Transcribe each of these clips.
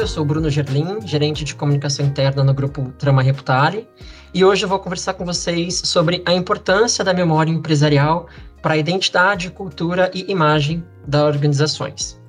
eu sou Bruno Gerlin, gerente de comunicação interna no grupo Trama Reputare, e hoje eu vou conversar com vocês sobre a importância da memória empresarial para a identidade, cultura e imagem das organizações.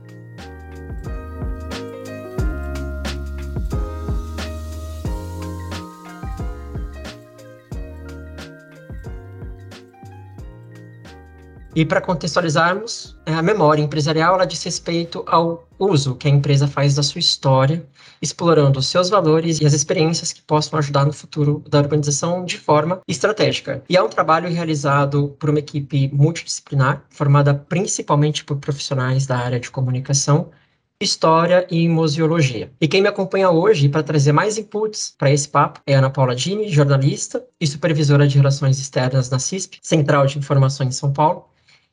E para contextualizarmos, é, a memória empresarial ela diz respeito ao uso que a empresa faz da sua história, explorando os seus valores e as experiências que possam ajudar no futuro da organização de forma estratégica. E é um trabalho realizado por uma equipe multidisciplinar, formada principalmente por profissionais da área de comunicação, história e museologia. E quem me acompanha hoje para trazer mais inputs para esse papo é Ana Paula Dini, jornalista e supervisora de relações externas na CISP, Central de Informações em São Paulo,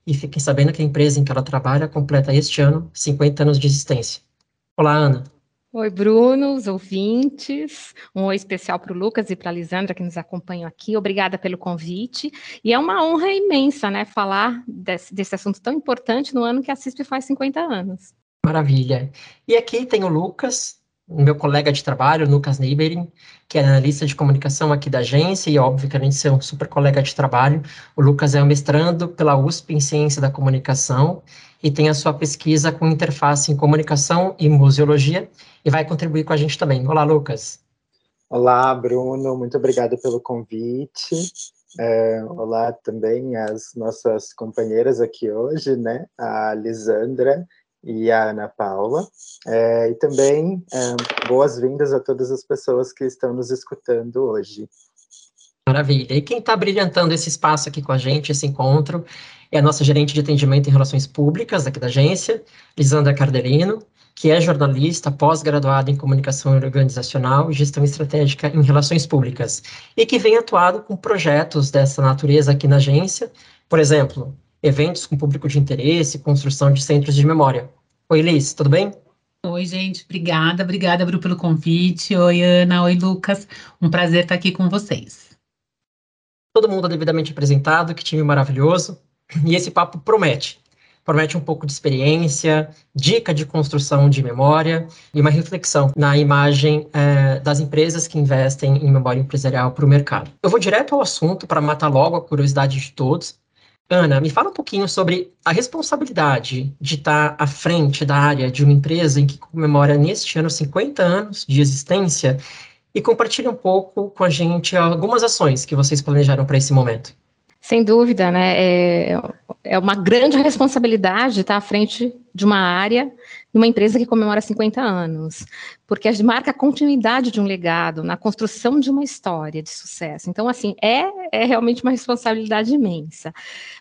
e fiquem sabendo que a empresa em que ela trabalha completa este ano 50 anos de existência. Olá, Ana. Oi, Bruno, os ouvintes. Um oi especial para o Lucas e para a Lisandra que nos acompanham aqui. Obrigada pelo convite. E é uma honra imensa, né, falar desse, desse assunto tão importante no ano que a CISP faz 50 anos. Maravilha. E aqui tem o Lucas, meu colega de trabalho, Lucas Neiberin, que é analista de comunicação aqui da agência, e óbvio que é um super colega de trabalho. O Lucas é um mestrando pela USP em Ciência da Comunicação e tem a sua pesquisa com interface em comunicação e museologia, e vai contribuir com a gente também. Olá, Lucas. Olá, Bruno, muito obrigado pelo convite. É, olá também às nossas companheiras aqui hoje, né? A Lisandra e a Ana Paula. É, e também é, boas-vindas a todas as pessoas que estão nos escutando hoje. Maravilha. E quem está brilhantando esse espaço aqui com a gente, esse encontro, é a nossa gerente de atendimento em relações públicas aqui da agência, Lisandra Cardelino, que é jornalista, pós-graduada em comunicação organizacional e gestão estratégica em relações públicas, e que vem atuado com projetos dessa natureza aqui na agência, por exemplo, eventos com público de interesse, construção de centros de memória. Oi, Liz, tudo bem? Oi, gente, obrigada, obrigada, Bru, pelo convite. Oi, Ana, oi, Lucas. Um prazer estar aqui com vocês. Todo mundo devidamente apresentado, que time maravilhoso. E esse papo promete. Promete um pouco de experiência, dica de construção de memória e uma reflexão na imagem é, das empresas que investem em memória empresarial para o mercado. Eu vou direto ao assunto para matar logo a curiosidade de todos Ana, me fala um pouquinho sobre a responsabilidade de estar à frente da área de uma empresa em que comemora neste ano 50 anos de existência e compartilhe um pouco com a gente algumas ações que vocês planejaram para esse momento. Sem dúvida, né? É, é uma grande responsabilidade estar à frente de uma área numa empresa que comemora 50 anos, porque marca a continuidade de um legado, na construção de uma história de sucesso. Então, assim, é, é realmente uma responsabilidade imensa.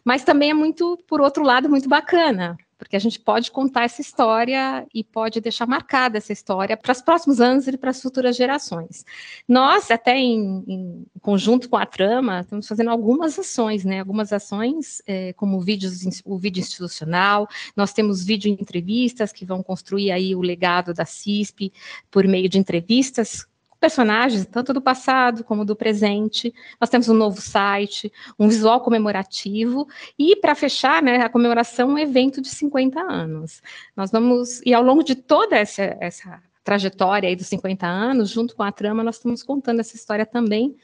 Mas também é muito, por outro lado, muito bacana, porque a gente pode contar essa história e pode deixar marcada essa história para os próximos anos e para as futuras gerações. Nós, até em, em, conjunto com a Trama, estamos fazendo algumas ações, né? Algumas ações, é, como vídeos, o vídeo institucional, nós temos vídeo entrevistas que vão construir aí o legado da CISP por meio de entrevistas personagens, tanto do passado como do presente. Nós temos um novo site, um visual comemorativo e, para fechar, né, a comemoração, um evento de 50 anos. Nós vamos, e ao longo de toda essa, essa trajetória aí dos 50 anos, junto com a trama, nós estamos contando essa história também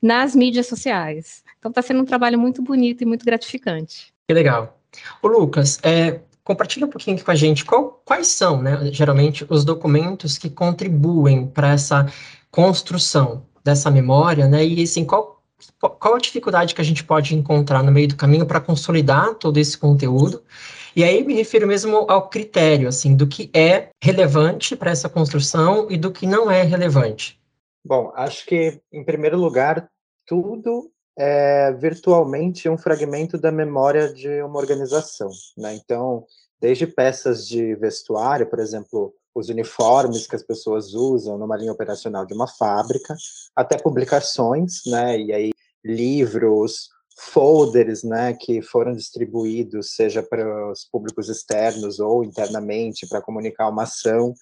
nas mídias sociais. Então está sendo um trabalho muito bonito e muito gratificante. Que legal. O Lucas, é, compartilha um pouquinho aqui com a gente qual, quais são, né, geralmente, os documentos que contribuem para essa construção dessa memória, né? E assim, qual, qual a dificuldade que a gente pode encontrar no meio do caminho para consolidar todo esse conteúdo? E aí me refiro mesmo ao critério, assim, do que é relevante para essa construção e do que não é relevante. Bom, acho que, em primeiro lugar, tudo é virtualmente um fragmento da memória de uma organização, né? Então, desde peças de vestuário, por exemplo, os uniformes que as pessoas usam numa linha operacional de uma fábrica, até publicações, né? E aí livros, folders, né, que foram distribuídos, seja para os públicos externos ou internamente para comunicar uma ação,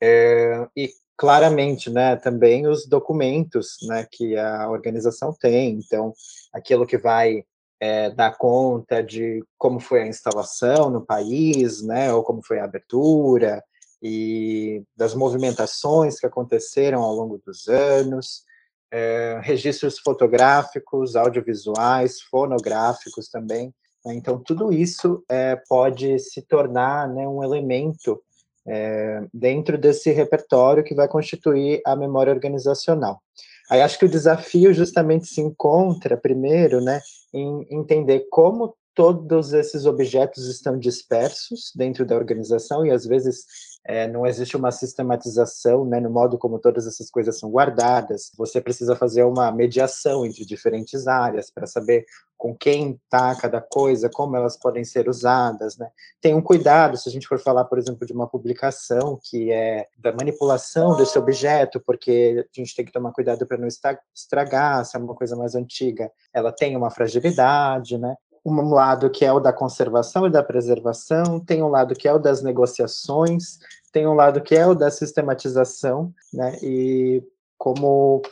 é, e claramente, né, também os documentos, né, que a organização tem, então aquilo que vai é, dar conta de como foi a instalação no país, né, ou como foi a abertura, e das movimentações que aconteceram ao longo dos anos, é, registros fotográficos, audiovisuais, fonográficos também. Né? Então, tudo isso é, pode se tornar né, um elemento é, dentro desse repertório que vai constituir a memória organizacional. Aí acho que o desafio justamente se encontra, primeiro, né, em entender como todos esses objetos estão dispersos dentro da organização e às vezes é, não existe uma sistematização né, no modo como todas essas coisas são guardadas. Você precisa fazer uma mediação entre diferentes áreas para saber com quem está cada coisa, como elas podem ser usadas. Né? Tem um cuidado, se a gente for falar, por exemplo, de uma publicação que é da manipulação desse objeto, porque a gente tem que tomar cuidado para não estragar, se é uma coisa mais antiga, ela tem uma fragilidade, né? Um lado que é o da conservação e da preservação, tem um lado que é o das negociações, tem um lado que é o da sistematização, né? E como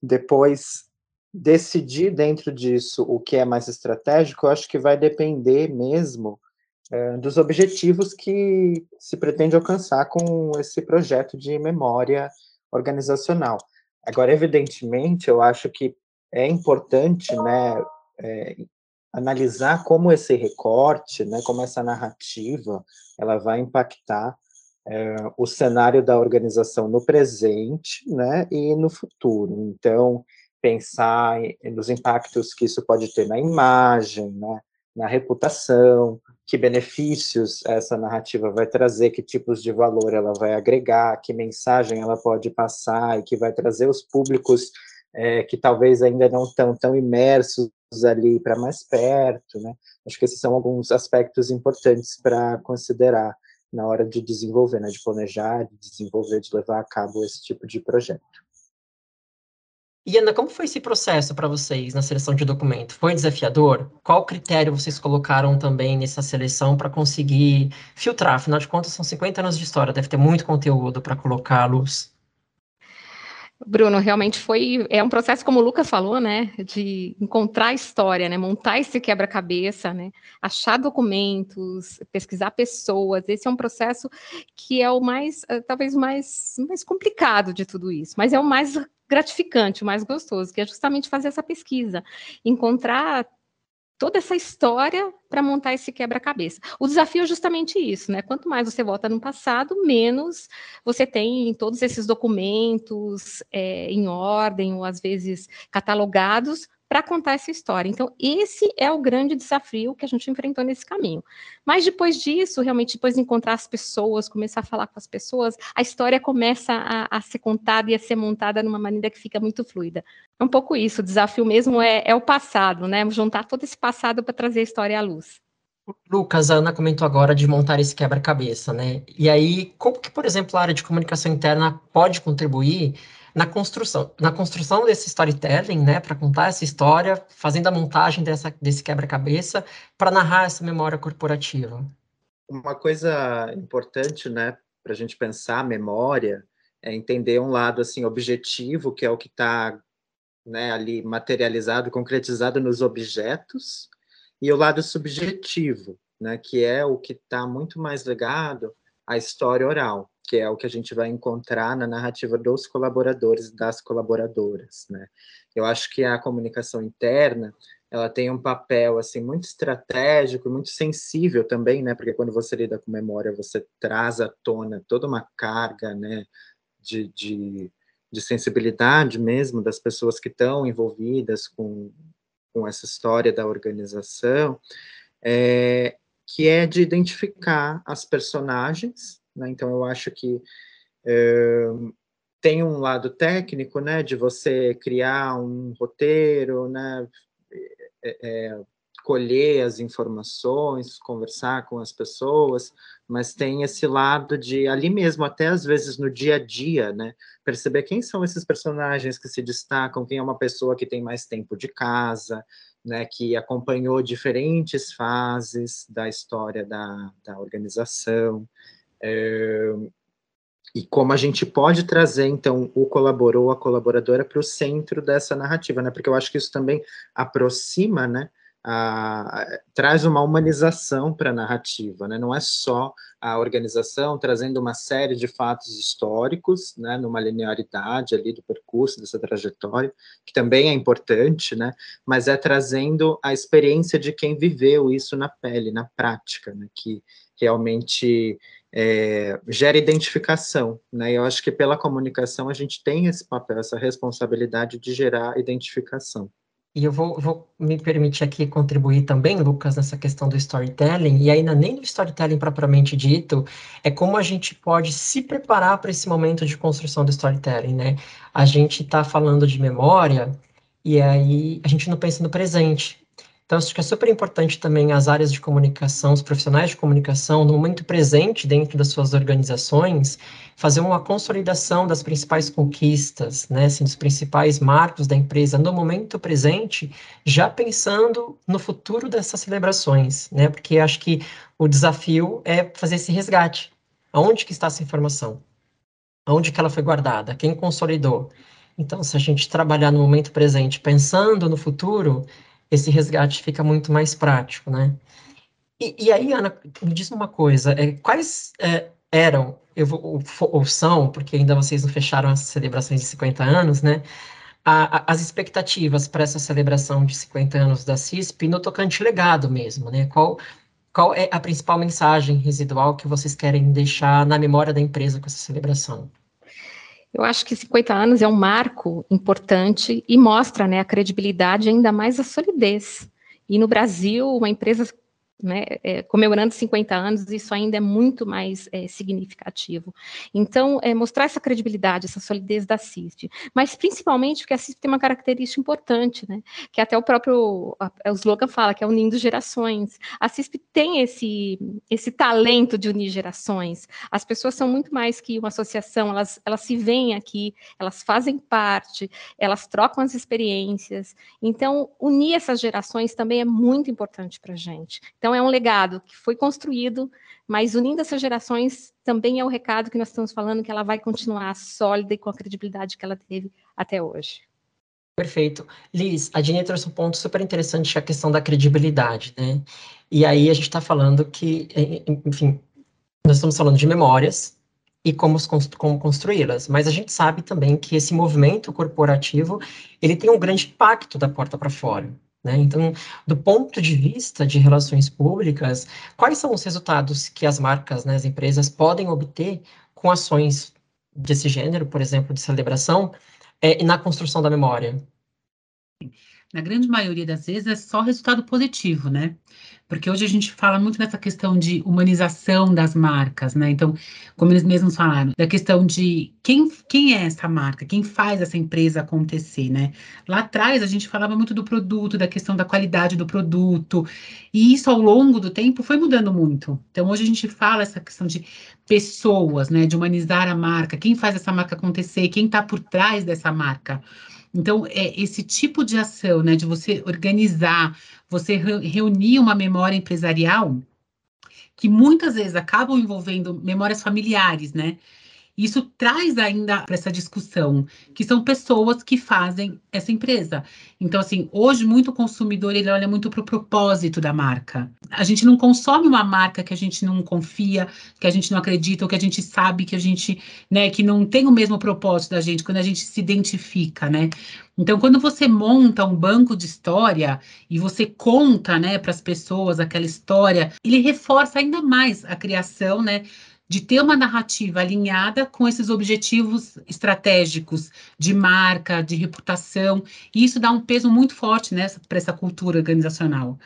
depois decidir dentro disso o que é mais estratégico, eu acho que vai depender mesmo é, dos objetivos que se pretende alcançar com esse projeto de memória organizacional. Agora, evidentemente, eu acho que é importante, né, é, analisar como esse recorte, né, como essa narrativa, ela vai impactar é, o cenário da organização no presente, né, e no futuro. Então, pensar nos impactos que isso pode ter na imagem, né, na reputação, que benefícios essa narrativa vai trazer, que tipos de valor ela vai agregar, que mensagem ela pode passar e que vai trazer os públicos é, que talvez ainda não estão tão imersos ali para mais perto, né? Acho que esses são alguns aspectos importantes para considerar na hora de desenvolver, né? De planejar, de desenvolver, de levar a cabo esse tipo de projeto. E Ana, como foi esse processo para vocês na seleção de documento? Foi desafiador? Qual critério vocês colocaram também nessa seleção para conseguir filtrar? Afinal de contas, são 50 anos de história, deve ter muito conteúdo para luz. Bruno, realmente foi, é um processo, como o Lucas falou, né, de encontrar a história, né, montar esse quebra-cabeça, né, achar documentos, pesquisar pessoas, esse é um processo que é o mais, eh, talvez mais, mais complicado de tudo isso, mas é o mais gratificante, o mais gostoso, que é justamente fazer essa pesquisa, encontrar toda essa história para montar esse quebra-cabeça. O desafio é justamente isso, né? Quanto mais você volta no passado, menos você tem todos esses documentos é, em ordem ou às vezes catalogados para contar essa história. Então, esse é o grande desafio que a gente enfrentou nesse caminho. Mas depois disso, realmente, depois de encontrar as pessoas, começar a falar com as pessoas, a história começa a, a ser contada e a ser montada de uma maneira que fica muito fluida. É um pouco isso, o desafio mesmo é, é o passado, né? Juntar todo esse passado para trazer a história à luz. Lucas, a Ana comentou agora de montar esse quebra-cabeça, né? E aí, como que, por exemplo, a área de comunicação interna pode contribuir na construção, na construção desse storytelling, né, para contar essa história, fazendo a montagem dessa, desse quebra-cabeça para narrar essa memória corporativa? Uma coisa importante, né, para a gente pensar a memória, é entender um lado assim objetivo, que é o que está né, ali materializado, concretizado nos objetos, e o lado subjetivo, né, que é o que está muito mais ligado à história oral, que é o que a gente vai encontrar na narrativa dos colaboradores das colaboradoras, né? Eu acho que a comunicação interna ela tem um papel assim muito estratégico, muito sensível também, né? Porque quando você lida com memória, você traz à tona toda uma carga, né? De, de, de sensibilidade mesmo das pessoas que estão envolvidas com, com essa história da organização, é, que é de identificar as personagens, né? Então eu acho que é, tem um lado técnico, né, de você criar um roteiro, né, é, é, colher as informações, conversar com as pessoas, mas tem esse lado de ali mesmo, até às vezes no dia a dia, né? Perceber quem são esses personagens que se destacam, quem é uma pessoa que tem mais tempo de casa, né? Que acompanhou diferentes fases da história da, da organização. É, e como a gente pode trazer, então, o colaborou, a colaboradora para o centro dessa narrativa, né? Porque eu acho que isso também aproxima, né? a, traz uma humanização para a narrativa, né? não é só a organização trazendo uma série de fatos históricos, né, numa linearidade ali do percurso, dessa trajetória, que também é importante, né, mas é trazendo a experiência de quem viveu isso na pele, na prática, né, que realmente é, gera identificação, né? Eu acho que pela comunicação a gente tem esse papel, essa responsabilidade de gerar identificação. E eu vou, vou, me permitir aqui contribuir também, Lucas, nessa questão do storytelling, e ainda nem do storytelling propriamente dito, é como a gente pode se preparar para esse momento de construção do storytelling, né? A gente está falando de memória, e aí a gente não pensa no presente, então, acho que é super importante também as áreas de comunicação, os profissionais de comunicação, no momento presente, dentro das suas organizações, fazer uma consolidação das principais conquistas, né, assim, dos principais marcos da empresa no momento presente, já pensando no futuro dessas celebrações, né, porque acho que o desafio é fazer esse resgate. Aonde que está essa informação? Aonde que ela foi guardada? Quem consolidou? Então, se a gente trabalhar no momento presente, pensando no futuro, esse resgate fica muito mais prático, né? E, e aí, Ana, me diz uma coisa, é, quais é, eram, eu vou, ou são, porque ainda vocês não fecharam as celebrações de 50 anos, né? A, a, as expectativas para essa celebração de 50 anos da CISP no tocante legado mesmo, né? Qual, qual é a principal mensagem residual que vocês querem deixar na memória da empresa com essa celebração? Eu acho que 50 anos é um marco importante e mostra né, a credibilidade ainda mais a solidez. E no Brasil, uma empresa né, é, comemorando 50 anos, isso ainda é muito mais é, significativo. Então, é, mostrar essa credibilidade, essa solidez da CISP, mas principalmente porque a CISP tem uma característica importante, né, que até o próprio a, o slogan fala, que é unindo gerações. A CISP tem esse, esse talento de unir gerações. As pessoas são muito mais que uma associação, elas, elas se veem aqui, elas fazem parte, elas trocam as experiências. Então, unir essas gerações também é muito importante para a gente. Então, então, é um legado que foi construído, mas unindo essas gerações também é o recado que nós estamos falando, que ela vai continuar sólida e com a credibilidade que ela teve até hoje. Perfeito. Liz, a Dini trouxe um ponto super interessante, a questão da credibilidade, né? E aí a gente está falando que, enfim, nós estamos falando de memórias e como, como construí-las, mas a gente sabe também que esse movimento corporativo, ele tem um grande impacto da porta para fora, né? Então, do ponto de vista de relações públicas, quais são os resultados que as marcas, né, as empresas podem obter com ações desse gênero, por exemplo, de celebração, é, na construção da memória? Na grande maioria das vezes é só resultado positivo, né? Porque hoje a gente fala muito nessa questão de humanização das marcas, né? Então, como eles mesmos falaram, da questão de quem, quem é essa marca, quem faz essa empresa acontecer, né? Lá atrás a gente falava muito do produto, da questão da qualidade do produto, e isso ao longo do tempo foi mudando muito. Então, hoje a gente fala essa questão de pessoas, né? De humanizar a marca, quem faz essa marca acontecer, quem está por trás dessa marca. Então, é esse tipo de ação, né, de você organizar, você reunir uma memória empresarial, que muitas vezes acabam envolvendo memórias familiares, né? Isso traz ainda para essa discussão, que são pessoas que fazem essa empresa. Então, assim, hoje muito consumidor ele olha muito para o propósito da marca. A gente não consome uma marca que a gente não confia, que a gente não acredita, ou que a gente sabe que a gente, né, que não tem o mesmo propósito da gente, quando a gente se identifica, né? Então, quando você monta um banco de história e você conta, né, para as pessoas aquela história, ele reforça ainda mais a criação, né, de ter uma narrativa alinhada com esses objetivos estratégicos de marca, de reputação, e isso dá um peso muito forte né, para essa cultura organizacional.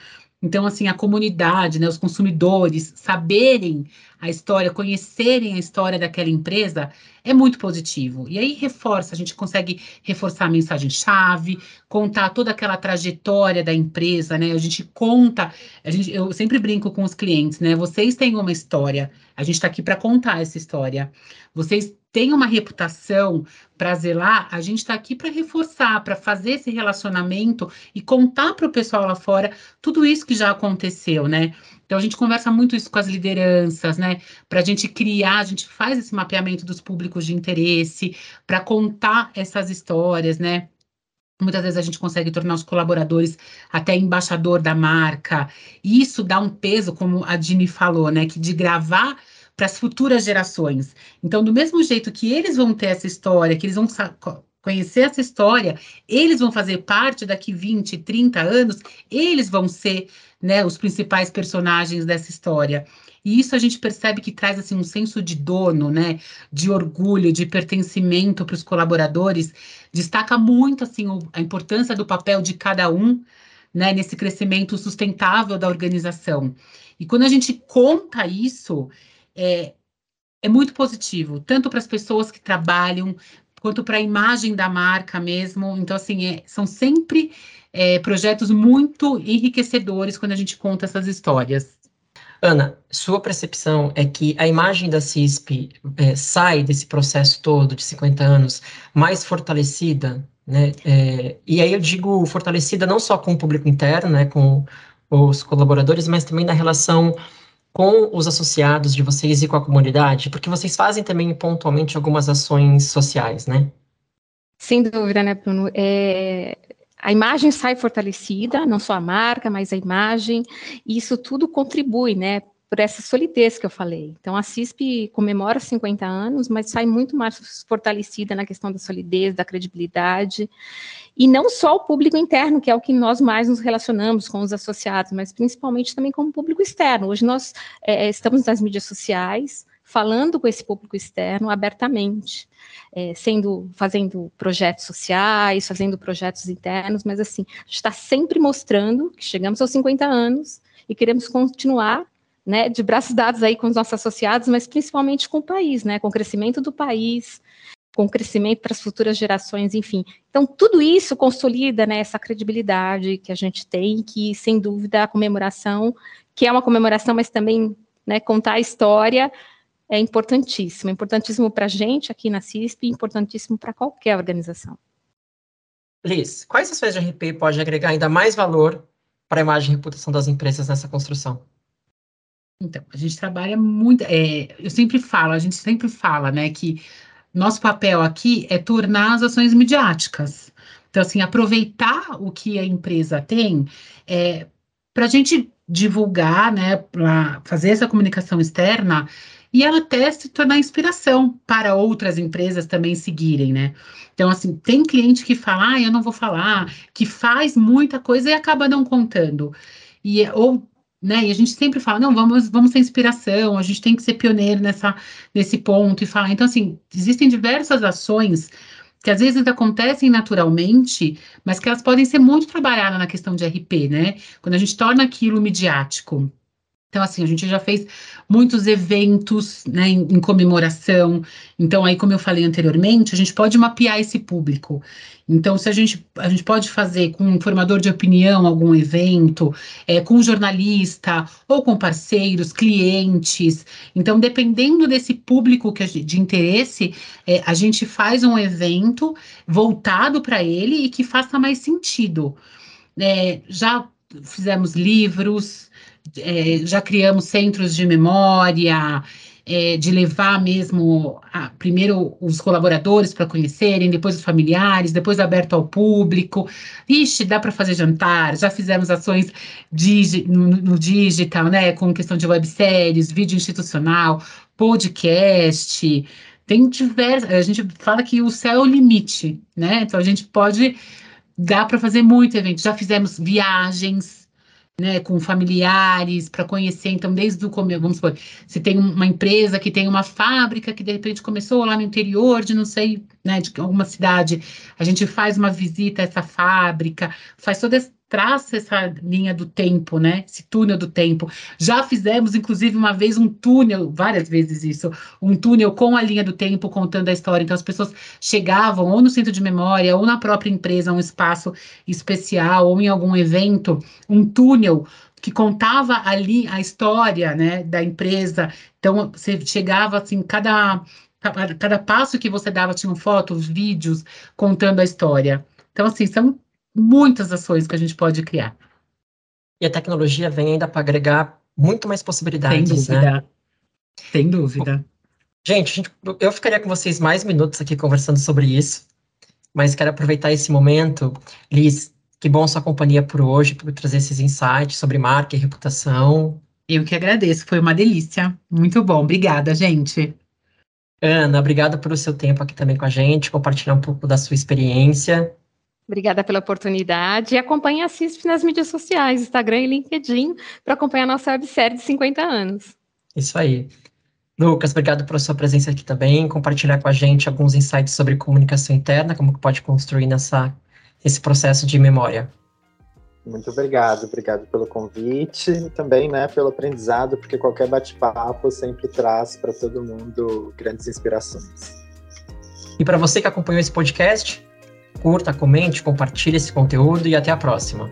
Então, assim, a comunidade, né, os consumidores saberem a história, conhecerem a história daquela empresa, é muito positivo. E aí reforça, a gente consegue reforçar a mensagem-chave, contar toda aquela trajetória da empresa, né? A gente conta, a gente, eu sempre brinco com os clientes, né? Vocês têm uma história, a gente está aqui para contar essa história. Vocês têm uma reputação para zelar, a gente está aqui para reforçar, para fazer esse relacionamento e contar para o pessoal lá fora tudo isso que já aconteceu, né? Então a gente conversa muito isso com as lideranças, né? Para a gente criar, a gente faz esse mapeamento dos públicos de interesse, para contar essas histórias, né? Muitas vezes a gente consegue tornar os colaboradores até embaixador da marca. E isso dá um peso, como a Dini falou, né? Que de gravar para as futuras gerações. Então, do mesmo jeito que eles vão ter essa história, que eles vão conhecer essa história, eles vão fazer parte daqui 20, 30 anos, eles vão ser né, os principais personagens dessa história. E isso a gente percebe que traz assim um senso de dono, né, de orgulho, de pertencimento para os colaboradores. Destaca muito assim o, a importância do papel de cada um, né, nesse crescimento sustentável da organização. E quando a gente conta isso, é, é muito positivo, tanto para as pessoas que trabalham, quanto para a imagem da marca mesmo. Então, assim, é, são sempre é, projetos muito enriquecedores quando a gente conta essas histórias. Ana, sua percepção é que a imagem da CISP é, sai desse processo todo de 50 anos mais fortalecida, né? É, e aí eu digo fortalecida não só com o público interno, né, com os colaboradores, mas também na relação com os associados de vocês e com a comunidade, porque vocês fazem também pontualmente algumas ações sociais, né? Sem dúvida, né, Bruno? É, a imagem sai fortalecida, não só a marca, mas a imagem, e isso tudo contribui, né, por essa solidez que eu falei. Então, a CISP comemora 50 anos, mas sai muito mais fortalecida na questão da solidez, da credibilidade, e não só o público interno, que é o que nós mais nos relacionamos com os associados, mas principalmente também com o público externo. Hoje nós é, estamos nas mídias sociais, falando com esse público externo abertamente, é, sendo, fazendo projetos sociais, fazendo projetos internos, mas assim, a gente está sempre mostrando que chegamos aos 50 anos e queremos continuar né, de braços dados aí com os nossos associados, mas principalmente com o país, né, com o crescimento do país, com o crescimento para as futuras gerações, enfim. Então, tudo isso consolida né, essa credibilidade que a gente tem, que, sem dúvida, a comemoração, que é uma comemoração, mas também né, contar a história, é importantíssimo. Importantíssimo para a gente aqui na CISP e importantíssimo para qualquer organização. Liz, quais ações de RP pode agregar ainda mais valor para a imagem e reputação das empresas nessa construção? Então, a gente trabalha muito. É, eu sempre falo, a gente sempre fala, né, que nosso papel aqui é tornar as ações midiáticas. Então, assim, aproveitar o que a empresa tem é, para a gente divulgar, né, para fazer essa comunicação externa e ela até se tornar inspiração para outras empresas também seguirem, né? Então, assim, tem cliente que fala, ah, eu não vou falar, que faz muita coisa e acaba não contando. E, ou né? E a gente sempre fala, não, vamos, vamos ter inspiração, a gente tem que ser pioneiro nessa, nesse ponto e falar. Então, assim, existem diversas ações que às vezes acontecem naturalmente, mas que elas podem ser muito trabalhadas na questão de RP, né? Quando a gente torna aquilo midiático. Então, assim, a gente já fez muitos eventos né, em, em, comemoração. Então, aí, como eu falei anteriormente, a gente pode mapear esse público. Então, se a gente, a gente pode fazer com um formador de opinião algum evento, é, com um jornalista, ou com parceiros, clientes. Então, dependendo desse público que gente, de interesse, é, a gente faz um evento voltado para ele e que faça mais sentido. É, já fizemos livros, é, já criamos centros de memória, é, de levar mesmo a, primeiro os colaboradores para conhecerem, depois os familiares, depois aberto ao público. Ixi, dá para fazer jantar, já fizemos ações digi, no, no, digital, né, com questão de webséries, vídeo institucional, podcast. Tem diversas. A gente fala que o céu é o limite, né? Então a gente pode. Dá para fazer muito evento. Já fizemos viagens, né, com familiares, para conhecer. Então, desde o começo, vamos supor, se tem uma empresa que tem uma fábrica que de repente começou lá no interior de não sei, né, de alguma cidade, a gente faz uma visita a essa fábrica, faz toda traça essa linha do tempo, né? Esse túnel do tempo. Já fizemos, inclusive, uma vez um túnel, várias vezes isso, um túnel com a linha do tempo contando a história. Então, as pessoas chegavam ou no centro de memória, ou na própria empresa, um espaço especial, ou em algum evento, um túnel que contava ali a história, né, da empresa. Então, você chegava assim, cada cada passo que você dava tinham fotos, vídeos contando a história. Então, assim, são muitas ações que a gente pode criar. E a tecnologia vem ainda para agregar muito mais possibilidades, Sem dúvida. Né? Sem dúvida. Gente, gente, eu ficaria com vocês mais minutos aqui conversando sobre isso. mas quero aproveitar esse momento, Liz, que bom sua companhia por hoje, por trazer esses insights sobre marca e reputação. Eu que agradeço, foi uma delícia. Muito bom, obrigada, gente. Ana, obrigado pelo seu tempo aqui também com a gente, compartilhar um pouco da sua experiência. Obrigada pela oportunidade. E acompanhe a CISP nas mídias sociais, Instagram e LinkedIn, para acompanhar a nossa websérie de 50 anos. Isso aí. Lucas, obrigado pela sua presença aqui também, compartilhar com a gente alguns insights sobre comunicação interna, como que pode construir nessa, esse processo de memória. Muito obrigado, obrigado pelo convite e também né, pelo aprendizado, porque qualquer bate-papo sempre traz para todo mundo grandes inspirações. E para você que acompanhou esse podcast, curta, comente, compartilhe esse conteúdo e até a próxima.